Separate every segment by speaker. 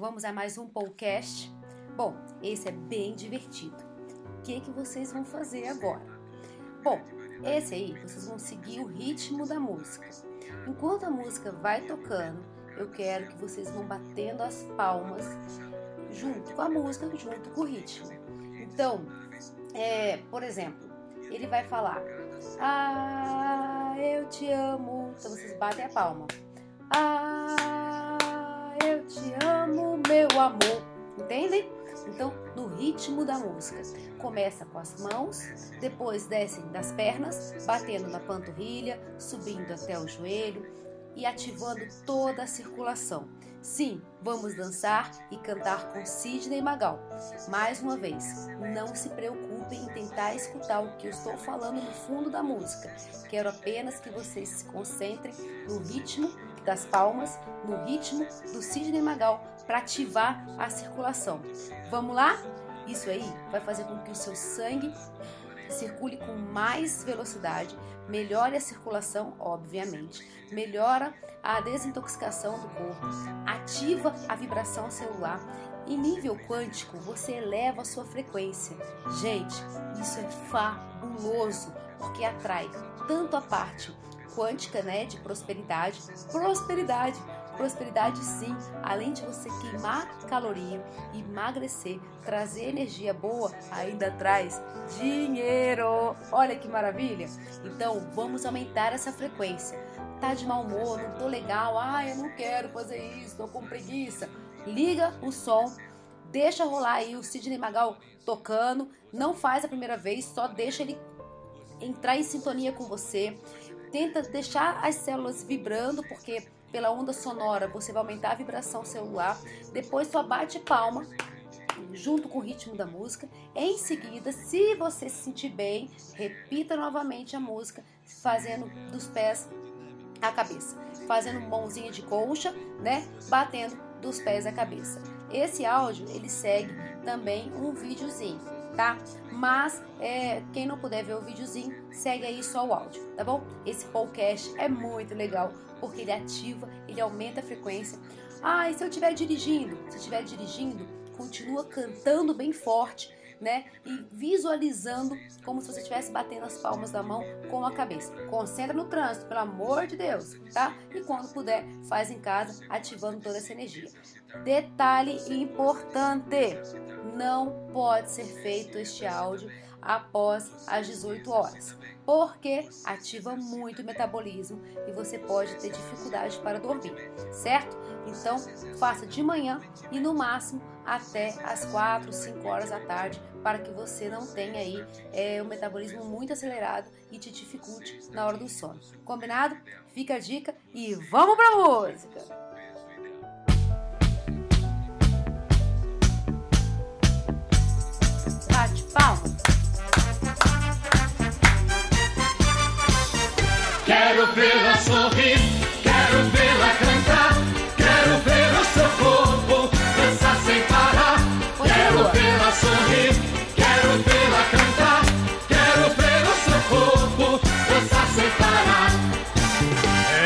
Speaker 1: Vamos a mais um podcast. Bom, esse é bem divertido. O que, que vocês vão fazer agora? Bom, esse aí vocês vão seguir o ritmo da música. Enquanto a música vai tocando, eu quero que vocês vão batendo as palmas junto com a música, junto com o ritmo. Então, é, por exemplo, ele vai falar: Ah, eu te amo. Então vocês batem a palma. Ah, te amo, meu amor. Entendem? Então, no ritmo da música. Começa com as mãos, depois descem das pernas, batendo na panturrilha, subindo até o joelho e ativando toda a circulação. Sim, vamos dançar e cantar com Sidney Magal. Mais uma vez, não se preocupem em tentar escutar o que eu estou falando no fundo da música. Quero apenas que vocês se concentrem no ritmo das palmas, no ritmo do Sidney Magal para ativar a circulação. Vamos lá? Isso aí vai fazer com que o seu sangue circule com mais velocidade, melhore a circulação, obviamente, melhora a desintoxicação do corpo, ativa a vibração celular. Em nível quântico, você eleva a sua frequência. Gente, isso é fabuloso, porque atrai tanto a parte quântica, né, de prosperidade, prosperidade, prosperidade sim, além de você queimar caloria, emagrecer, trazer energia boa, ainda traz dinheiro. Olha que maravilha! Então, vamos aumentar essa frequência. Tá de mau humor, não tô legal, ah, eu não quero fazer isso, tô com preguiça. Liga o som, deixa rolar aí o Sidney Magal tocando, não faz a primeira vez, só deixa ele entrar em sintonia com você. Tenta deixar as células vibrando, porque pela onda sonora você vai aumentar a vibração celular. Depois só bate palma junto com o ritmo da música. Em seguida, se você se sentir bem, repita novamente a música, fazendo dos pés à cabeça, fazendo mãozinha de colcha, né? Batendo dos pés à cabeça. Esse áudio ele segue também um videozinho tá? Mas é, quem não puder ver o videozinho, segue aí só o áudio, tá bom? Esse podcast é muito legal porque ele ativa, ele aumenta a frequência. Ah, e se eu estiver dirigindo? Se estiver dirigindo, continua cantando bem forte, né? E visualizando como se você estivesse batendo as palmas da mão com a cabeça. Concentra no trânsito, pelo amor de Deus, tá? E quando puder, faz em casa, ativando toda essa energia. Detalhe importante: não pode ser feito este áudio após as 18 horas, porque ativa muito o metabolismo e você pode ter dificuldade para dormir, certo? Então, faça de manhã e no máximo até as 4, 5 horas da tarde, para que você não tenha aí é, o metabolismo muito acelerado e te dificulte na hora do sono. Combinado? Fica a dica e vamos pra música!
Speaker 2: Quero vê-la sorrir,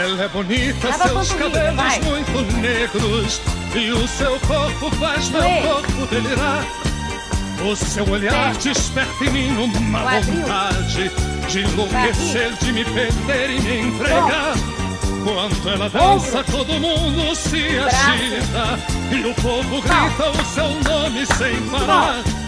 Speaker 3: Ela é bonita, seus cabelos vai. muito negros e o seu corpo faz meu corpo delirar. O seu olhar desperta em mim uma vontade de enlouquecer, de me perder e me entregar. Quando ela dança, todo mundo se agita e o povo grita o seu nome sem parar.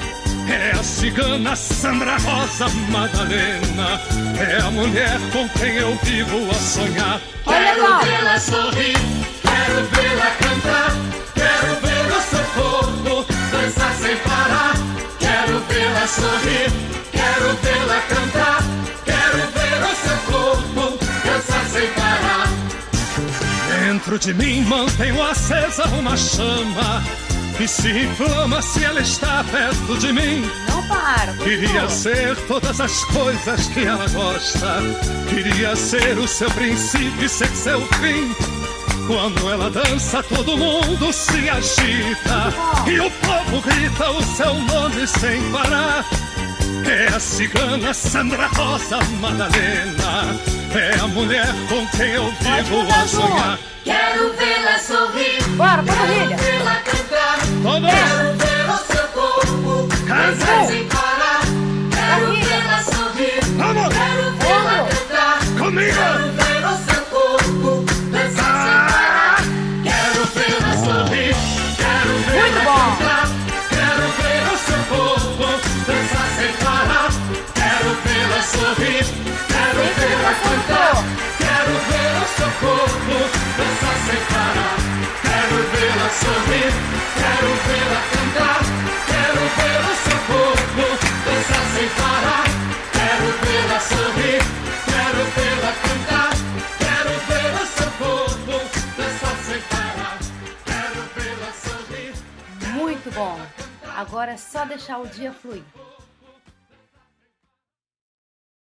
Speaker 3: É a cigana Sandra Rosa Madalena, é a mulher com quem eu vivo a sonhar.
Speaker 2: Quero vê-la sorrir, quero vê-la cantar, quero ver o seu corpo dançar sem parar. Quero vê-la sorrir, quero vê-la cantar.
Speaker 3: Dentro de mim mantenho acesa uma chama que se inflama se ela está perto de mim.
Speaker 1: Não para.
Speaker 3: Queria ser todas as coisas que ela gosta. Queria ser o seu princípio e ser seu fim. Quando ela dança, todo mundo se agita. E o povo grita o seu nome sem parar. É a cigana Sandra Rosa Madalena. É a mulher com quem eu vivo a sonhar.
Speaker 2: Quero vê-la sorrir.
Speaker 1: Bora,
Speaker 2: Quero vê-la cantar,
Speaker 3: quero o seu corpo dançar sem parar. Quero vê-la sorrir, quero vê-la cantar, quero o seu corpo dançar sem parar. Quero vê-la sorrir.
Speaker 1: Muito bom! Agora é só deixar o dia fluir.